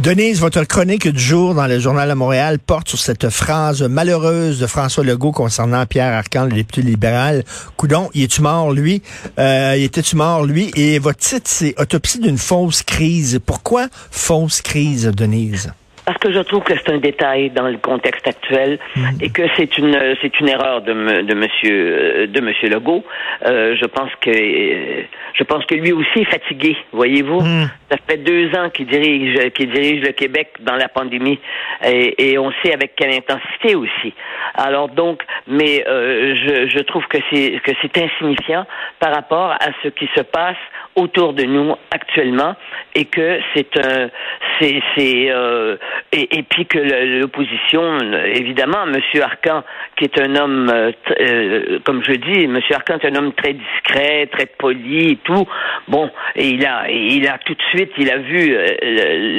Denise, votre chronique du jour dans le Journal de Montréal porte sur cette phrase malheureuse de François Legault concernant Pierre Arcan, le député libéral. Coudon, il est-tu mort, lui? Euh, il était-tu mort, lui? Et votre titre, c'est Autopsie d'une fausse crise. Pourquoi fausse crise, Denise? Parce que je trouve que c'est un détail dans le contexte actuel mm. et que c'est une c'est une erreur de, de monsieur de monsieur Legault. Euh, je pense que je pense que lui aussi est fatigué, voyez-vous. Mm. Ça fait deux ans qu'il dirige qu'il dirige le Québec dans la pandémie et, et, on sait avec quelle intensité aussi. Alors donc, mais euh, je, je trouve que c'est que c'est insignifiant par rapport à ce qui se passe autour de nous actuellement et que c'est un c'est c'est euh, et, et, puis que l'opposition évidemment monsieur Arcan qui est un homme euh, euh, comme je dis monsieur Arcan est un homme très discret très poli et tout. Bon et il a il a tout de suite il a vu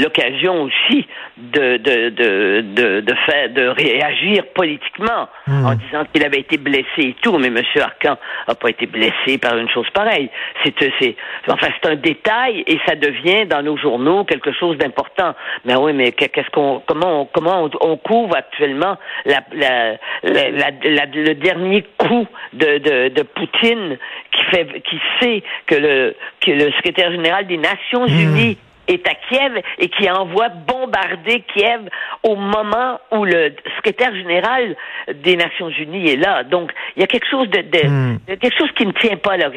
l'occasion aussi de de de de de faire de réagir politiquement hmm. en disant qu'il avait été blessé et tout. Mais monsieur Arcan a pas été blessé par une chose pareille. C'est c'est Enfin, c'est un détail et ça devient dans nos journaux quelque chose d'important. Mais oui, mais qu'est-ce qu'on, comment, on, comment on, couvre actuellement la, la, la, le dernier coup de, de, de, Poutine qui fait, qui sait que le, que le secrétaire général des Nations hmm. Unies est à Kiev et qui envoie bombarder Kiev au moment où le secrétaire général des Nations Unies est là. Donc, il y a quelque chose de, hmm. quelque chose qui ne tient pas là.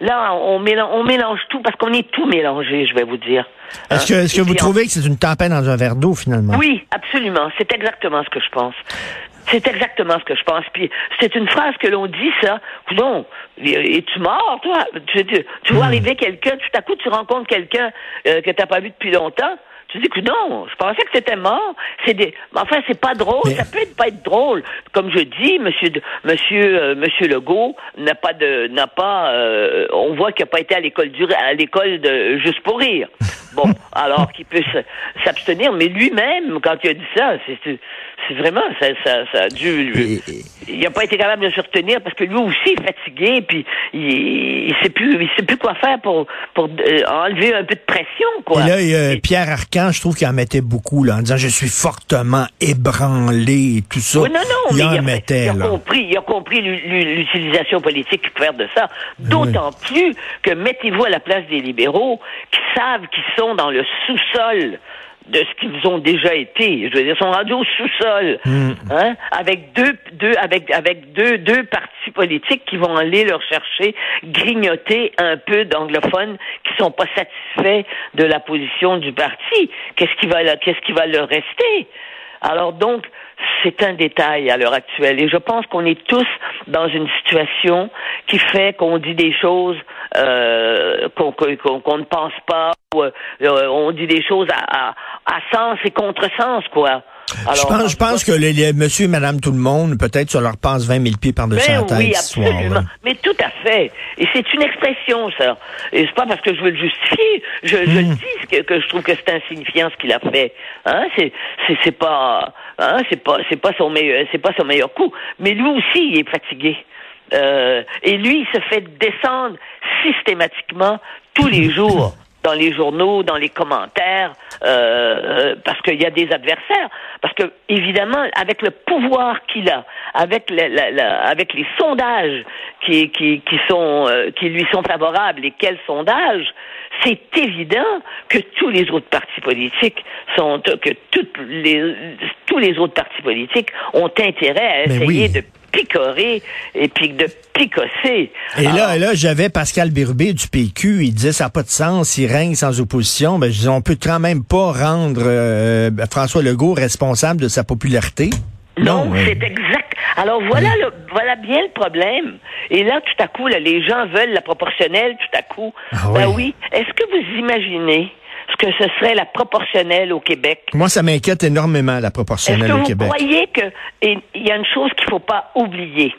Là, on mélange, on mélange tout parce qu'on est tout mélangé, je vais vous dire. Est-ce que, que vous trouvez que c'est une tempête dans un verre d'eau, finalement? Oui, absolument. C'est exactement ce que je pense. C'est exactement ce que je pense. Puis c'est une phrase que l'on dit, ça. Non, es-tu mort, toi? Tu, tu, vois hmm. arriver quelqu'un, tout à coup, tu rencontres quelqu'un euh, que tu n'as pas vu depuis longtemps. Tu dis que non, je pensais que c'était mort. C'est des, enfin, c'est pas drôle. Ça peut pas être drôle. Comme je dis, Monsieur, Monsieur, euh, Monsieur Legault n'a pas de, n'a pas. Euh, on voit qu'il n'a pas été à l'école du, à l'école de juste pour rire. Bon, alors qu'il peut s'abstenir, mais lui-même, quand il a dit ça, c'est vraiment, ça, ça, ça a dû. il n'a pas été capable de se retenir parce que lui aussi est fatigué, puis il, il sait plus, il sait plus quoi faire pour pour euh, enlever un peu de pression, quoi. Et là, Pierre Arcan, je trouve qu'il en mettait beaucoup là, en disant je suis fortement ébranlé et tout ça. Oui, non, non, il en mettait. Il a compris, il a compris l'utilisation politique qu'il faire de ça. D'autant plus que mettez-vous à la place des libéraux qui savent qu'ils sont dans le sous-sol de ce qu'ils ont déjà été. Je veux dire, sont rendus au sous-sol, hmm. hein, avec deux, deux, avec, avec deux, deux partis politiques qui vont aller leur chercher, grignoter un peu d'anglophones qui sont pas satisfaits de la position du parti. Qu'est-ce qui va, qu'est-ce qui va leur rester? Alors donc, c'est un détail à l'heure actuelle. Et je pense qu'on est tous dans une situation qui fait qu'on dit des choses euh, qu'on ne pense pas, ou, euh, on dit des choses à, à, sens et contresens, quoi. je pense, je pense que les, monsieur et madame tout le monde, peut-être, ça leur passe 20 000 pieds par-dessus ben la tête. Oui, absolument. Mais tout à fait. Et c'est une expression, ça. Et c'est pas parce que je veux le justifier. Je, je hmm. dis que, que, je trouve que c'est insignifiant ce qu'il a fait. Hein? C'est, c'est, pas, hein? c'est pas, c'est pas son meilleur, c'est pas son meilleur coup. Mais lui aussi, il est fatigué. Euh, et lui, il se fait descendre systématiquement tous les jours dans les journaux, dans les commentaires, euh, euh, parce qu'il y a des adversaires. Parce que évidemment, avec le pouvoir qu'il a, avec, la, avec les sondages qui, qui, qui sont euh, qui lui sont favorables, et quels sondages, c'est évident que tous les autres partis politiques sont que toutes les tous les autres partis politiques ont intérêt à essayer de picorer et puis de picosser. Et là, là j'avais Pascal Birbé du PQ, il disait ça n'a pas de sens, il règne sans opposition. Ben, je disais, on peut quand même pas rendre euh, François Legault responsable de sa popularité. Non, c'est exact. Alors voilà, le, voilà bien le problème. Et là, tout à coup, là, les gens veulent la proportionnelle. Tout à coup, ah ben oui. Est-ce que vous imaginez que ce serait la proportionnelle au Québec. Moi, ça m'inquiète énormément, la proportionnelle au Québec. Vous croyez qu'il y a une chose qu'il ne faut pas oublier.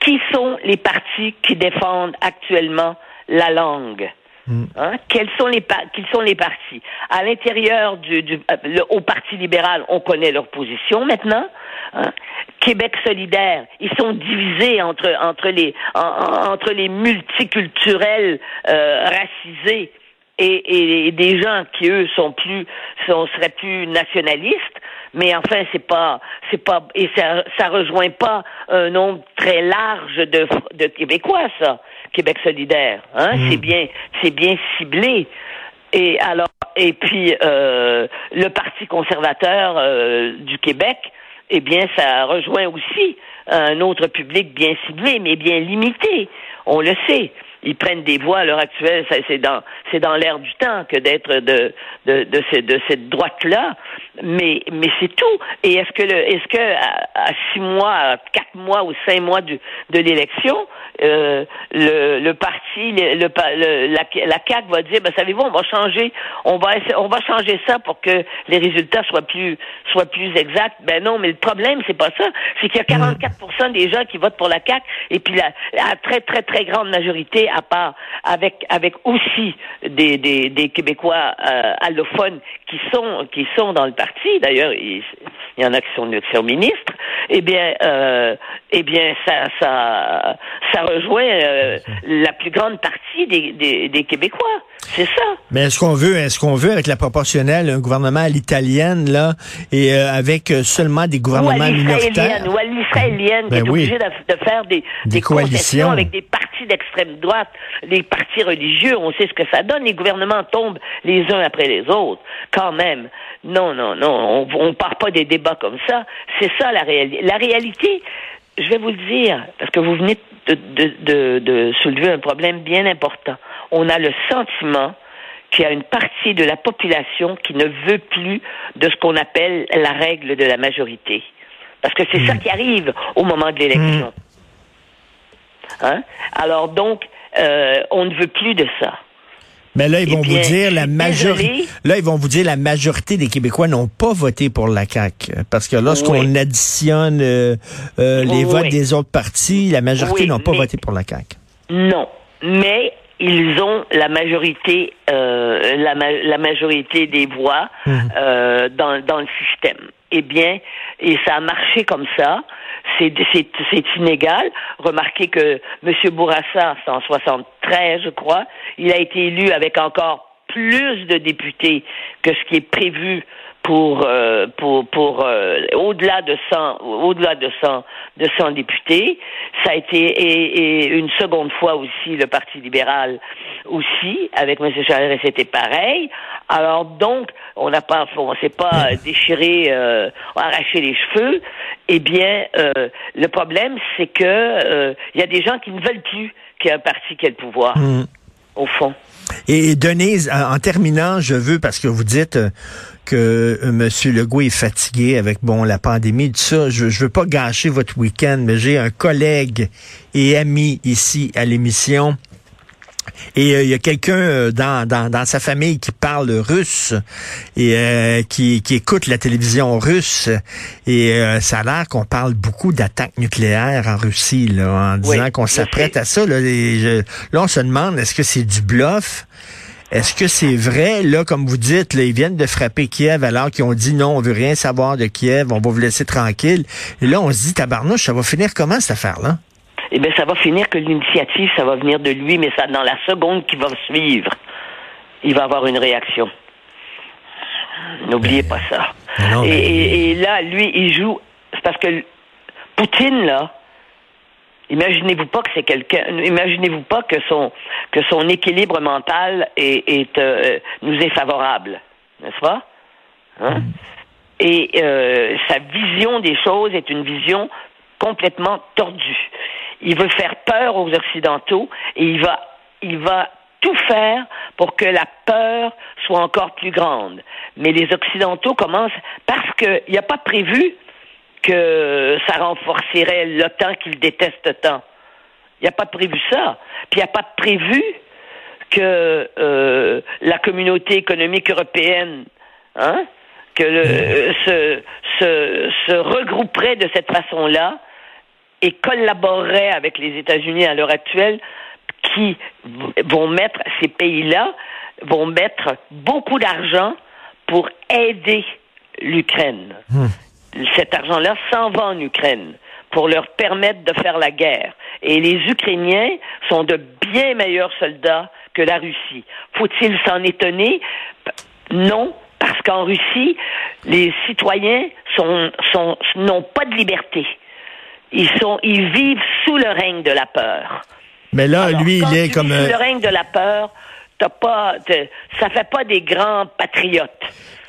Qui sont les partis qui défendent actuellement la langue? Hmm. Hein? Quels sont les quels sont les partis? À l'intérieur du, du le, au Parti libéral, on connaît leur position maintenant. Hein? Québec solidaire, ils sont divisés entre entre les entre les multiculturels euh, racisés et, et, des gens qui eux sont plus sont, seraient plus nationalistes mais enfin c'est pas c'est pas et ça ça rejoint pas un nombre très large de de québécois ça. Québec solidaire hein hmm. c'est bien c'est bien ciblé. Et alors et puis euh, le parti conservateur euh, du Québec eh bien ça rejoint aussi un autre public bien ciblé mais bien limité. On le sait ils prennent des voix à l'heure actuelle, c'est dans c'est dans l'air du temps que d'être de de de, de cette droite là, mais mais c'est tout. Et est-ce que le est-ce que à, six mois, à quatre mois ou cinq mois du, de l'élection, euh, le, le parti, le, le, la, la CAC va dire, ben savez-vous, on va changer, on va on va changer ça pour que les résultats soient plus soient plus exacts. Ben non, mais le problème c'est pas ça, c'est qu'il y a 44% des gens qui votent pour la CAC et puis la, la très très très grande majorité à part avec avec aussi des, des, des Québécois euh, allophones qui sont qui sont dans le parti. D'ailleurs, il, y en a qui sont, qui ministres. Eh bien, euh, eh bien, ça ça ça rejoint euh, la plus grande partie des, des, des Québécois. C'est ça. Mais est-ce qu'on veut, est-ce qu'on veut avec la proportionnelle un gouvernement à l'italienne là et euh, avec seulement des gouvernements minoritaires? ou à l'israélienne ben qui est obligée de, de, faire des, des, coalitions avec des partis d'extrême droite, les partis religieux. On sait ce que ça donne. Les gouvernements tombent les uns après les autres. Quand même. Non, non, non. On, on part pas des débats comme ça. C'est ça la réalité. La réalité, je vais vous le dire, parce que vous venez de, de, de, soulever un problème bien important. On a le sentiment qu'il y a une partie de la population qui ne veut plus de ce qu'on appelle la règle de la majorité. Parce que c'est ça hmm. qui arrive au moment de l'élection. Hmm. Hein? Alors donc, euh, on ne veut plus de ça. Mais là, ils vont vous dire la majorité. Là, ils vont vous dire la majorité des Québécois n'ont pas voté pour la CAC, parce que lorsqu'on additionne euh, euh, les votes des autres partis, la majorité n'ont pas voté pour la CAC. Non, mais ils ont la majorité, euh, la, la, majorité des voix mmh. dans, dans le système. Eh bien, et ça a marché comme ça c'est inégal. Remarquez que M. Bourassa, en 73, je crois, il a été élu avec encore plus de députés que ce qui est prévu pour euh, pour pour euh, au-delà de 100 au-delà de 100 de 100 députés ça a été et, une seconde fois aussi le Parti libéral aussi avec M. Charest c'était pareil alors donc on n'a pas on s'est pas déchiré euh, arraché les cheveux eh bien le problème c'est que il y a des gens qui ne veulent plus qu'il y ait un parti qui ait le pouvoir mmh. Et Denise, en terminant, je veux, parce que vous dites euh, que euh, M. Legault est fatigué avec bon la pandémie, tout ça, je, je veux pas gâcher votre week-end, mais j'ai un collègue et ami ici à l'émission et euh, il y a quelqu'un euh, dans, dans, dans, sa famille qui parle russe et euh, qui, qui écoute la télévision russe. Et ça a l'air qu'on parle beaucoup d'attaques nucléaires en Russie, là, en disant qu'on s'apprête à ça. Là, là, on se demande, est-ce que c'est du bluff? Est-ce que c'est vrai, là, comme vous dites, là, ils viennent de frapper Kiev alors qu'ils ont dit non, on veut rien savoir de Kiev, on va vous laisser tranquille. Et là, on se dit, tabarnouche, ça va finir comment cette affaire-là? Eh bien, ça va finir que l'initiative, ça va venir de lui, mais ça, dans la seconde qui va suivre, il va avoir une réaction. N'oubliez pas ça. et, là, lui, il joue. C'est parce que Poutine, là, imaginez-vous pas que c'est quelqu'un. Imaginez-vous pas que son que son équilibre mental est, euh, nous est favorable, n'est-ce pas? Hein? mm. Et euh, sa vision des choses est une vision complètement tordue il veut faire peur aux Occidentaux et il va, il va tout faire pour que la peur soit encore plus grande. Mais les Occidentaux commencent parce qu'il n'y a pas prévu que ça renforcerait l'OTAN qu'ils détestent tant. Il n'y a pas prévu ça. Puis il n'y a pas prévu que euh, la communauté économique européenne, hein, que le, euh, se, se, se regrouperait de cette façon-là et collaborerait avec les États-Unis à l'heure actuelle qui vont mettre, ces pays-là vont mettre beaucoup d'argent pour aider l'Ukraine. Hmm. Cet argent-là s'en va en Ukraine pour leur permettre de faire la guerre. Et les Ukrainiens sont de bien meilleurs soldats que la Russie. Faut-il s'en étonner? Non, parce qu'en Russie, les citoyens sont, sont, n'ont pas de liberté. Ils, sont, ils vivent sous le règne de la peur. Mais là, lui, il est comme. Sous le règne de la peur, t'as pas, ça fait pas des grands patriotes.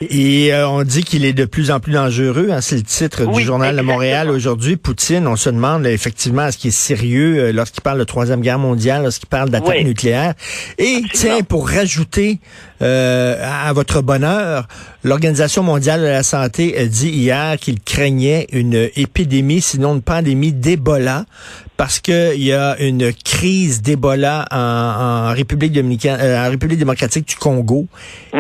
Et euh, on dit qu'il est de plus en plus dangereux. Hein, c'est le titre du journal de Montréal aujourd'hui. Poutine, on se demande effectivement est-ce qu'il est sérieux euh, lorsqu'il parle de troisième guerre mondiale, lorsqu'il parle d'attaque nucléaire. Et tiens, pour rajouter euh, à votre bonheur, l'Organisation mondiale de la santé a dit hier qu'il craignait une épidémie, sinon une pandémie d'Ebola, parce qu'il y a une crise d'Ebola en, République dominicaine, en République démocratique du Congo.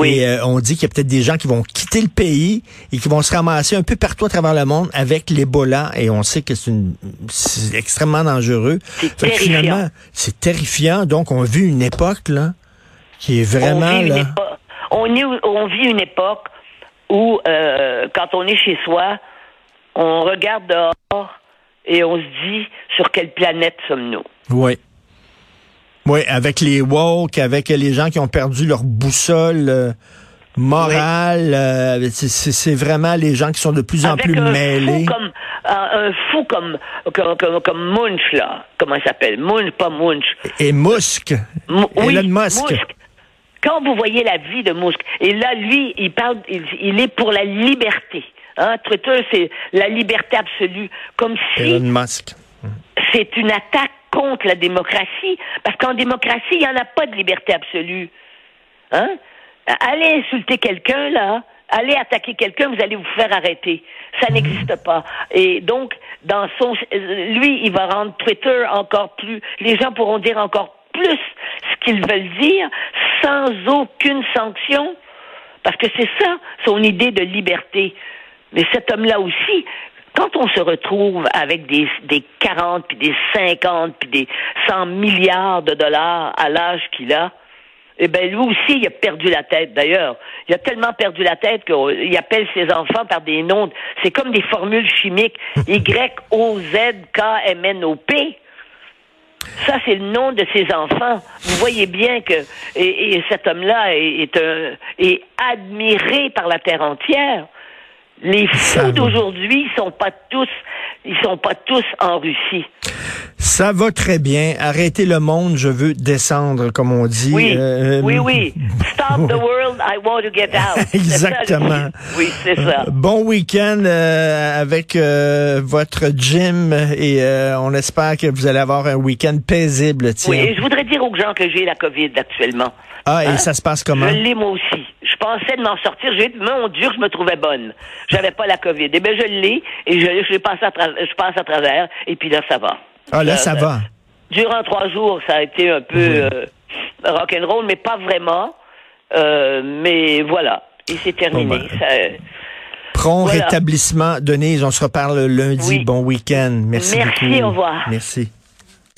Et on dit qu'il y a peut-être des gens qui vont quitter le pays et qui vont se ramasser un peu partout à travers le monde avec l'Ebola. Et on sait que c'est extrêmement dangereux. C'est terrifiant. c'est terrifiant. Donc, on vit une époque, là, qui est vraiment, on vit, là... Une on, vit une époque où, euh, quand on est chez soi, on regarde dehors et on se dit sur quelle planète sommes-nous? Oui. Oui, avec les woke, avec les gens qui ont perdu leur boussole. Euh, morale. Euh, c'est vraiment les gens qui sont de plus en plus mêlés. Fou comme, un fou comme, comme, comme, Munch, là. Comment il s'appelle? Munch, pas Munch. Et Musk. oui, Elon Musk. Quand vous voyez la vie de Musk, et là, lui, il parle, il, est pour la liberté. Hein? Twitter, c'est la liberté absolue. Comme si. Elon Musk. C'est une attaque contre la démocratie. Parce qu'en démocratie, il n'y en a pas de liberté absolue. Hein? allez insulter quelqu'un, là, allez attaquer quelqu'un, vous allez vous faire arrêter. Ça mhm. n'existe pas. Et donc, dans son, lui, il va rendre Twitter encore plus, les gens pourront dire encore plus ce qu'ils veulent dire sans aucune sanction. Parce que c'est ça, son idée de liberté. Mais cet homme-là aussi, quand on se retrouve avec des, des 40, puis des 50, puis des 100 milliards de dollars à l'âge qu'il a, eh bien, lui aussi, il a perdu la tête, d'ailleurs. Il a tellement perdu la tête qu'il appelle ses enfants par des noms. C'est comme des formules chimiques. Y-O-Z-K-M-N-O-P. Ça, c'est le nom de ses enfants. Vous voyez bien que et, cet homme-là est, un, est admiré par la terre entière. Les fous d'aujourd'hui sont pas tous, ils sont pas tous en Russie. Ça va très bien. Arrêtez le monde, je veux descendre, comme on dit. Oui, euh, oui, oui. Stop the world, I want to get out. Exactement. oui, c'est ça. Bon week-end euh, avec euh, votre gym et on espère que vous allez avoir un week-end paisible. Tiens. Oui, je voudrais dire aux gens que j'ai la COVID actuellement. Ah, et hein? ça se passe comment? Je l'ai moi aussi. Je pensais de m'en sortir. J'ai dit, mon Dieu, je me trouvais bonne. J'avais pas la COVID. Eh bien, je l'ai et je, je, passe à je passe à travers et puis là, ça va. Ah, là, ça, va. Durant trois jours, ça a été un peu euh, rock'n'roll, mais pas vraiment. Euh, mais voilà, et c'est terminé. Ben. Ça, Prompt rétablissement. Denise, on se reparle lundi. Bon week-end. Merci, Merci, beaucoup. au revoir. Merci.